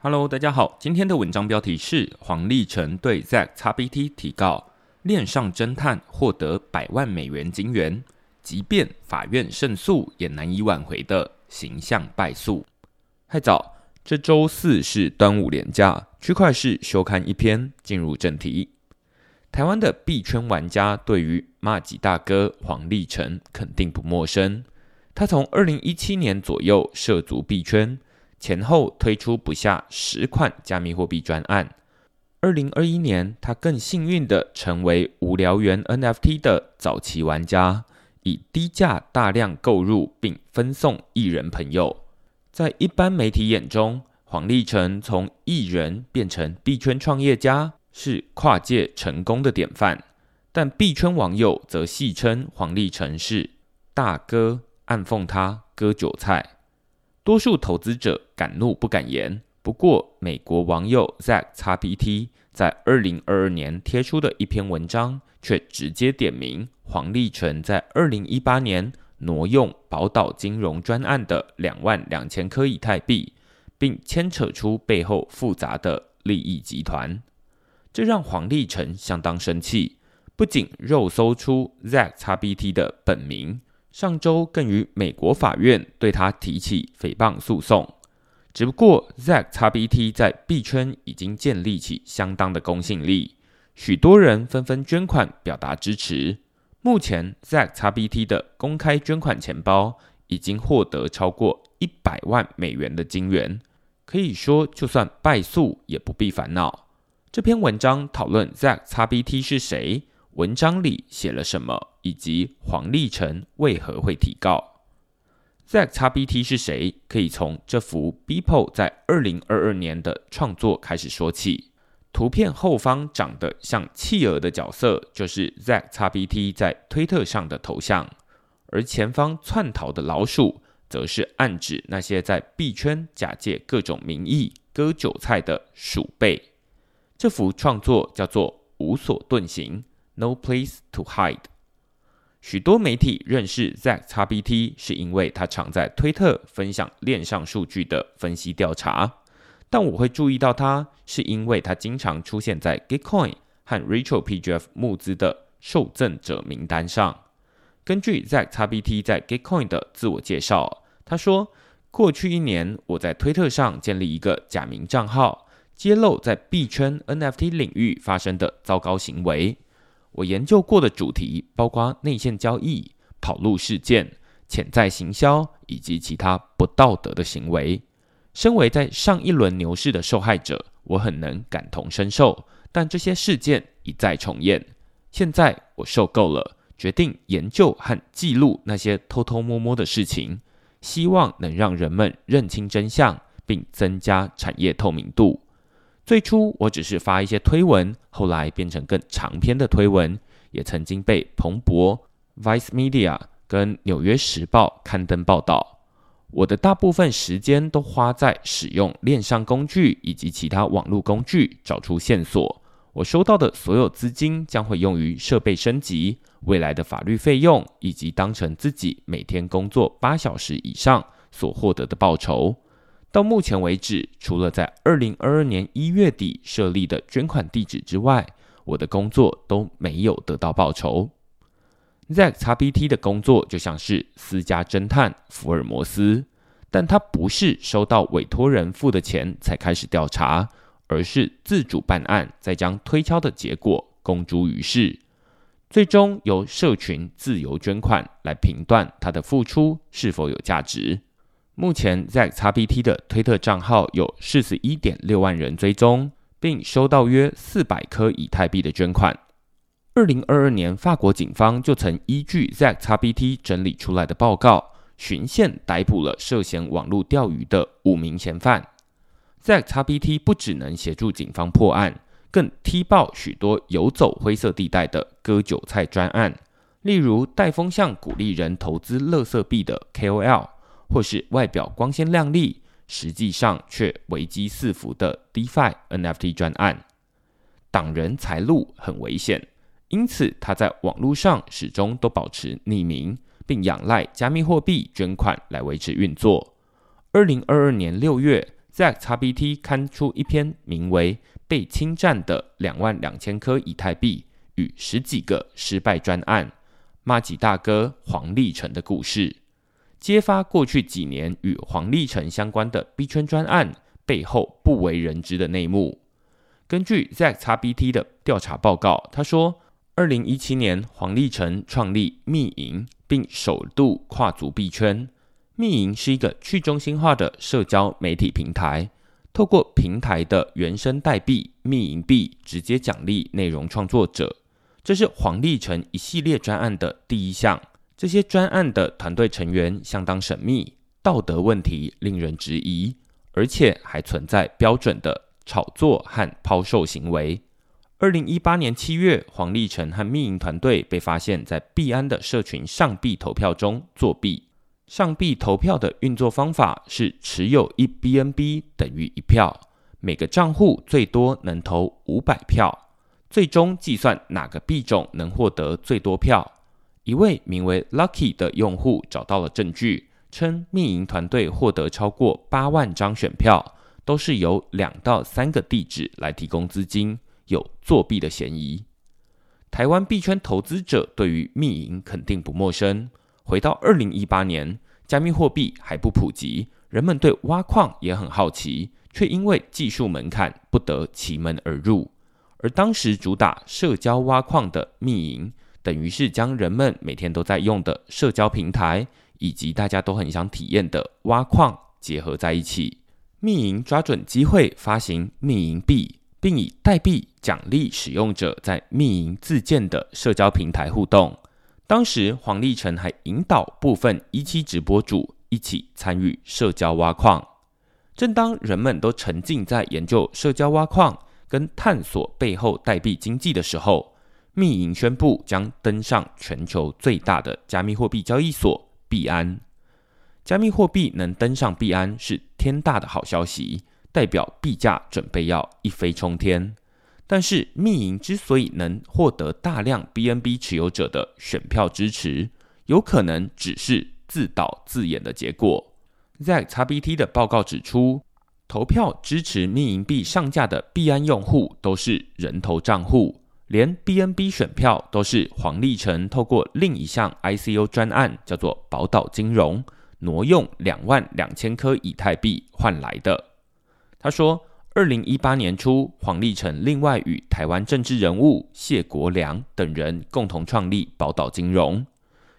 Hello，大家好，今天的文章标题是黄立成对 Zack XBT 提告，恋上侦探获得百万美元金元，即便法院胜诉也难以挽回的形象败诉。太早，这周四是端午连假，区块市休刊一篇，进入正题。台湾的币圈玩家对于骂吉大哥黄立成肯定不陌生，他从二零一七年左右涉足币圈。前后推出不下十款加密货币专案。二零二一年，他更幸运的成为无聊猿 NFT 的早期玩家，以低价大量购入并分送艺人朋友。在一般媒体眼中，黄立成从艺人变成币圈创业家，是跨界成功的典范。但币圈网友则戏称黄立成是大哥，暗讽他割韭菜。多数投资者敢怒不敢言。不过，美国网友 Zack XBT 在二零二二年贴出的一篇文章，却直接点名黄立成在二零一八年挪用宝岛金融专案的两万两千颗以太币，并牵扯出背后复杂的利益集团。这让黄立成相当生气，不仅肉搜出 Zack XBT 的本名。上周更于美国法院对他提起诽谤诉讼。只不过，Zack XBT 在币圈已经建立起相当的公信力，许多人纷纷捐款表达支持。目前，Zack XBT 的公开捐款钱包已经获得超过一百万美元的金元，可以说，就算败诉也不必烦恼。这篇文章讨论 Zack XBT 是谁。文章里写了什么，以及黄立成为何会提告？Zack XBT 是谁？可以从这幅 Beeple 在二零二二年的创作开始说起。图片后方长得像企鹅的角色，就是 Zack XBT 在推特上的头像，而前方窜逃的老鼠，则是暗指那些在币圈假借各种名义割韭菜的鼠辈。这幅创作叫做“无所遁形”。No place to hide。许多媒体认识 Zack XBT 是因为他常在推特分享链上数据的分析调查，但我会注意到他是因为他经常出现在 Gitcoin 和 Rachel PGF 募资的受赠者名单上。根据 Zack XBT 在 Gitcoin 的自我介绍，他说：“过去一年，我在推特上建立一个假名账号，揭露在币圈 NFT 领域发生的糟糕行为。”我研究过的主题包括内线交易、跑路事件、潜在行销以及其他不道德的行为。身为在上一轮牛市的受害者，我很能感同身受。但这些事件一再重演，现在我受够了，决定研究和记录那些偷偷摸摸的事情，希望能让人们认清真相，并增加产业透明度。最初我只是发一些推文，后来变成更长篇的推文，也曾经被彭博、Vice Media 跟纽约时报刊登报道。我的大部分时间都花在使用链上工具以及其他网络工具找出线索。我收到的所有资金将会用于设备升级、未来的法律费用，以及当成自己每天工作八小时以上所获得的报酬。到目前为止，除了在二零二二年一月底设立的捐款地址之外，我的工作都没有得到报酬。Zack XBT 的工作就像是私家侦探福尔摩斯，但他不是收到委托人付的钱才开始调查，而是自主办案，再将推敲的结果公诸于世，最终由社群自由捐款来评断他的付出是否有价值。目前，Zack XBT 的推特账号有四十一点六万人追踪，并收到约四百颗以太币的捐款。二零二二年，法国警方就曾依据 Zack XBT 整理出来的报告，循线逮捕了涉嫌网络钓鱼的五名嫌犯。Zack XBT 不只能协助警方破案，更踢爆许多游走灰色地带的割韭菜专案，例如带风向鼓励人投资垃圾币的 KOL。或是外表光鲜亮丽，实际上却危机四伏的 DeFi NFT 专案，挡人财路很危险，因此他在网络上始终都保持匿名，并仰赖加密货币捐款来维持运作。二零二二年六月，ZXBT 刊出一篇名为《被侵占的两万两千颗以太币与十几个失败专案》，马吉大哥黄立成的故事，揭发过去几年与黄立成相关的币圈专案背后不为人知的内幕。根据 ZackXBT 的调查报告，他说，二零一七年黄立成创立密银，并首度跨足币圈。密银是一个去中心化的社交媒体平台，透过平台的原生代币密银币直接奖励内容创作者。这是黄立成一系列专案的第一项。这些专案的团队成员相当神秘，道德问题令人质疑，而且还存在标准的炒作和抛售行为。二零一八年七月，黄立成和密营团队被发现，在币安的社群上币投票中作弊。上币投票的运作方法是持有一 BNB 等于一票，每个账户最多能投五百票，最终计算哪个币种能获得最多票。一位名为 Lucky 的用户找到了证据，称密营团队获得超过八万张选票，都是由两到三个地址来提供资金，有作弊的嫌疑。台湾币圈投资者对于密营肯定不陌生。回到二零一八年，加密货币还不普及，人们对挖矿也很好奇，却因为技术门槛不得其门而入。而当时主打社交挖矿的密银，等于是将人们每天都在用的社交平台，以及大家都很想体验的挖矿结合在一起。密银抓准机会发行密银币，并以代币奖励使用者在密银自建的社交平台互动。当时黄立成还引导部分一期直播主一起参与社交挖矿。正当人们都沉浸在研究社交挖矿跟探索背后代币经济的时候，密银宣布将登上全球最大的加密货币交易所币安。加密货币能登上币安是天大的好消息，代表币价准备要一飞冲天。但是，密银之所以能获得大量 BNB 持有者的选票支持，有可能只是自导自演的结果。ZackXBT 的报告指出，投票支持密银币上架的币安用户都是人头账户，连 BNB 选票都是黄立成透过另一项 ICO 专案，叫做宝岛金融，挪用两万两千颗以太币换来的。他说。二零一八年初，黄立成另外与台湾政治人物谢国良等人共同创立宝岛金融，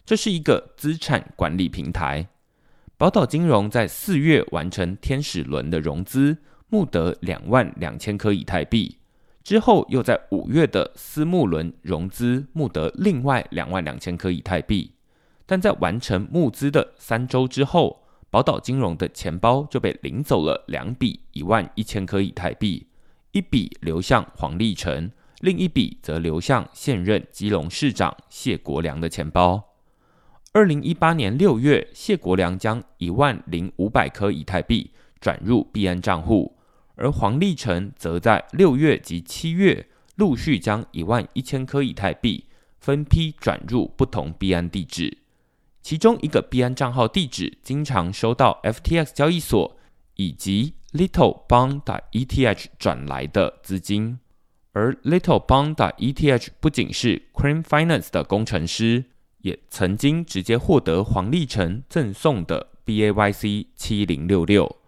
这是一个资产管理平台。宝岛金融在四月完成天使轮的融资，募得两万两千颗以太币，之后又在五月的私募轮融资，募得另外两万两千颗以太币。但在完成募资的三周之后，宝岛金融的钱包就被领走了两笔一万一千颗以太币，一笔流向黄立成，另一笔则流向现任基隆市长谢国良的钱包。二零一八年六月，谢国良将一万零五百颗以太币转入币安账户，而黄立成则在六月及七月陆续将一万一千颗以太币分批转入不同币安地址。其中一个币安账号地址经常收到 FTX 交易所以及 Little Bond ETH 转来的资金，而 Little Bond ETH 不仅是 Cream Finance 的工程师，也曾经直接获得黄立成赠送的 BAYC 七零六六。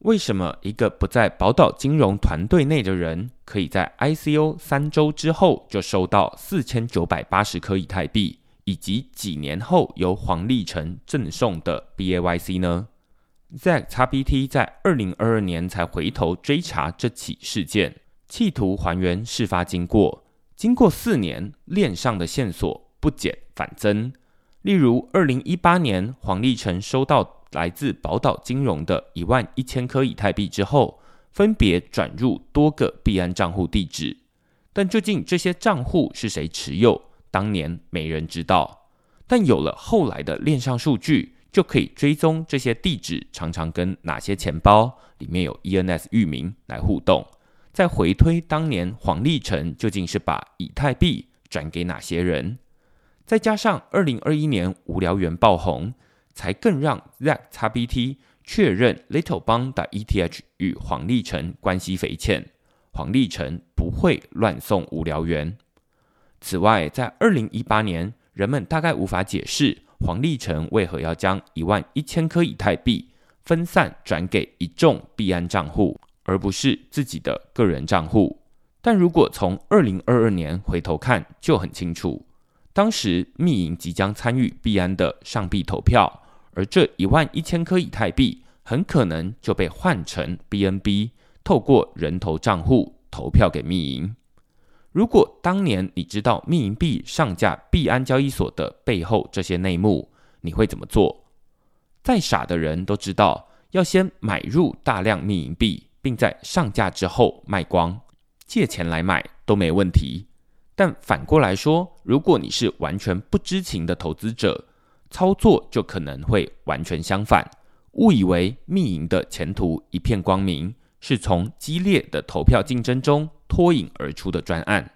为什么一个不在宝岛金融团队内的人，可以在 ICO 三周之后就收到四千九百八十颗以太币？以及几年后由黄立成赠送的 BAYC 呢？ZackXBT 在二零二二年才回头追查这起事件，企图还原事发经过。经过四年，链上的线索不减反增。例如，二零一八年黄立成收到来自宝岛金融的一万一千颗以太币之后，分别转入多个币安账户地址，但究竟这些账户是谁持有？当年没人知道，但有了后来的链上数据，就可以追踪这些地址常常跟哪些钱包里面有 ENS 域名来互动，再回推当年黄立成究竟是把以太币转给哪些人，再加上二零二一年无聊猿爆红，才更让 ZackXBT 确认 Little 邦的 ETH 与黄立成关系匪浅，黄立成不会乱送无聊元。此外，在二零一八年，人们大概无法解释黄立成为何要将一万一千颗以太币分散转给一众币安账户，而不是自己的个人账户。但如果从二零二二年回头看，就很清楚。当时密银即将参与币安的上币投票，而这一万一千颗以太币很可能就被换成 BNB，透过人头账户投票给密银。如果当年你知道密银币上架币安交易所的背后这些内幕，你会怎么做？再傻的人都知道，要先买入大量密银币，并在上架之后卖光，借钱来买都没问题。但反过来说，如果你是完全不知情的投资者，操作就可能会完全相反，误以为密营的前途一片光明，是从激烈的投票竞争中脱颖而出的专案。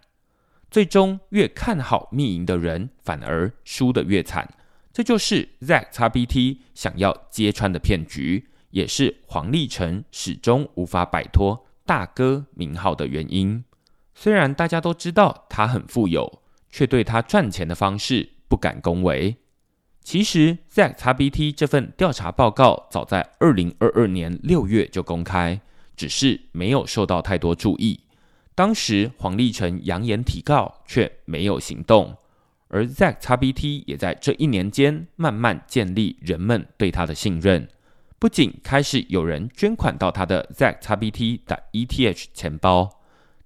最终，越看好密营的人，反而输得越惨。这就是 ZXBT 想要揭穿的骗局，也是黄立成始终无法摆脱大哥名号的原因。虽然大家都知道他很富有，却对他赚钱的方式不敢恭维。其实，ZXBT 这份调查报告早在二零二二年六月就公开，只是没有受到太多注意。当时黄立成扬言提告，却没有行动。而 ZXBT 也在这一年间慢慢建立人们对他的信任，不仅开始有人捐款到他的 ZAXBT 的 ETH 钱包。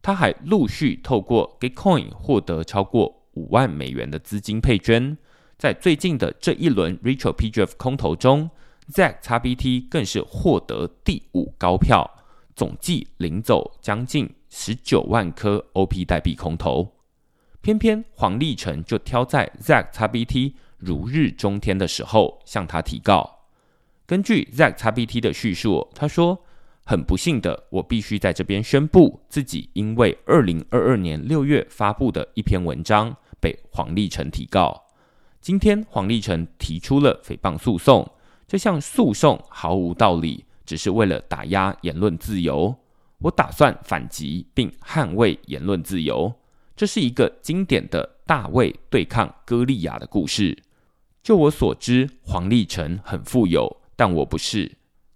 他还陆续透过 Gitcoin 获得超过五万美元的资金配捐，在最近的这一轮 Rachel PGF 空投中，Zack B T 更是获得第五高票，总计领走将近十九万颗 OP 代币空投。偏偏黄立成就挑在 Zack B T 如日中天的时候向他提告。根据 Zack B T 的叙述，他说。很不幸的，我必须在这边宣布，自己因为二零二二年六月发布的一篇文章被黄立成提告。今天黄立成提出了诽谤诉讼，这项诉讼毫无道理，只是为了打压言论自由。我打算反击并捍卫言论自由。这是一个经典的大卫对抗歌利亚的故事。就我所知，黄立成很富有，但我不是。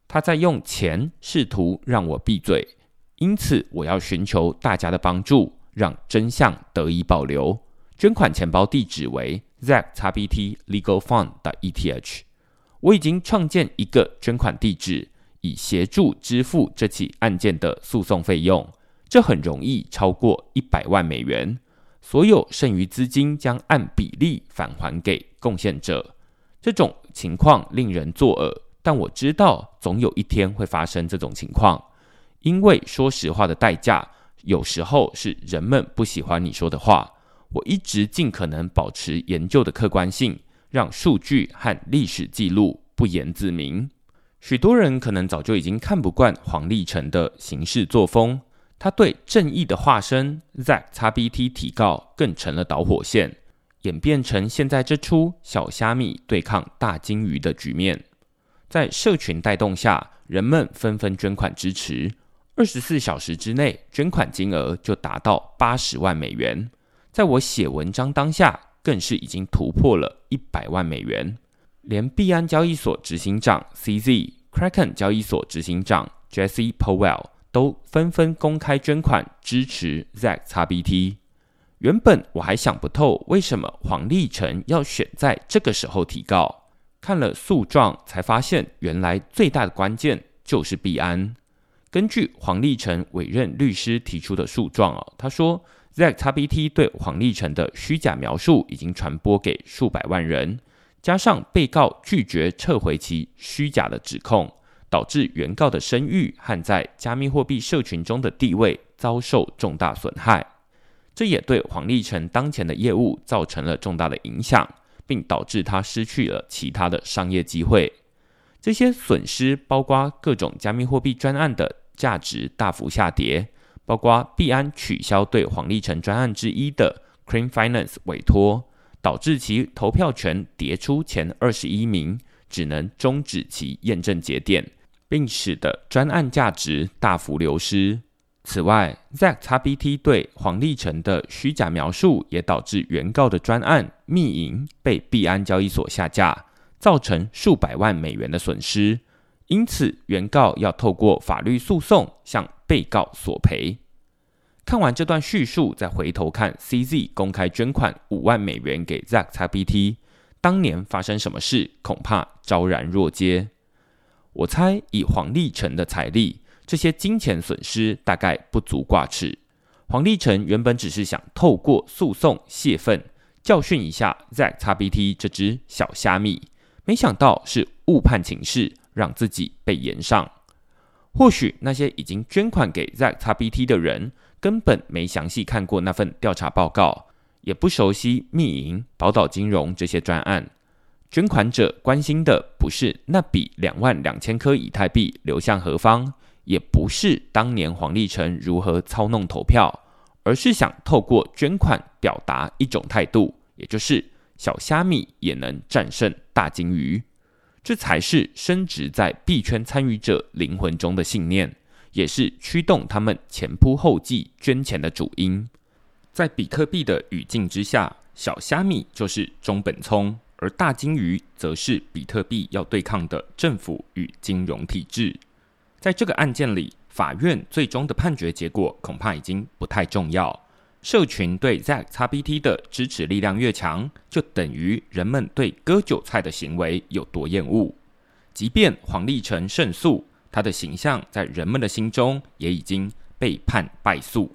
他在用钱试图让我闭嘴，因此我要寻求大家的帮助，让真相得以保留。捐款钱包地址为 Zaxbt legal fund 的 ETH。我已经创建一个捐款地址，以协助支付这起案件的诉讼费用。这很容易超过一百万美元，所有剩余资金将按比例返还给贡献者。这种情况令人作呕。但我知道，总有一天会发生这种情况，因为说实话的代价，有时候是人们不喜欢你说的话。我一直尽可能保持研究的客观性，让数据和历史记录不言自明。许多人可能早就已经看不惯黄立成的行事作风，他对正义的化身 （Zack XBT） 提告更成了导火线，演变成现在这出小虾米对抗大金鱼的局面。在社群带动下，人们纷纷捐款支持。二十四小时之内，捐款金额就达到八十万美元。在我写文章当下，更是已经突破了一百万美元。连币安交易所执行长 CZ、Kraken 交易所执行长 Jesse Powell 都纷纷公开捐款支持 ZXBT。原本我还想不透，为什么黄立成要选在这个时候提告。看了诉状，才发现原来最大的关键就是币安。根据黄立成委任律师提出的诉状哦，他说，ZXBT 对黄立成的虚假描述已经传播给数百万人，加上被告拒绝撤回其虚假的指控，导致原告的声誉和在加密货币社群中的地位遭受重大损害。这也对黄立成当前的业务造成了重大的影响。并导致他失去了其他的商业机会。这些损失包括各种加密货币专案的价值大幅下跌，包括币安取消对黄立成专案之一的 Cream Finance 委托，导致其投票权跌出前二十一名，只能终止其验证节点，并使得专案价值大幅流失。此外，ZackXBT 对黄立成的虚假描述也导致原告的专案密银被币安交易所下架，造成数百万美元的损失。因此，原告要透过法律诉讼向被告索赔。看完这段叙述，再回头看 CZ 公开捐款五万美元给 ZackXBT，当年发生什么事，恐怕昭然若揭。我猜，以黄立成的财力，这些金钱损失大概不足挂齿。黄立成原本只是想透过诉讼泄愤，教训一下 ZackXBT 这只小虾米，没想到是误判情势，让自己被延上。或许那些已经捐款给 ZackXBT 的人，根本没详细看过那份调查报告，也不熟悉密银、宝岛金融这些专案。捐款者关心的不是那笔两万两千颗以太币流向何方，也不是当年黄立成如何操弄投票，而是想透过捐款表达一种态度，也就是小虾米也能战胜大金鱼。这才是深植在币圈参与者灵魂中的信念，也是驱动他们前仆后继捐钱的主因。在比特币的语境之下，小虾米就是中本聪。而大金鱼则是比特币要对抗的政府与金融体制。在这个案件里，法院最终的判决结果恐怕已经不太重要。社群对 ZackXBT 的支持力量越强，就等于人们对割韭菜的行为有多厌恶。即便黄立成胜诉，他的形象在人们的心中也已经被判败诉。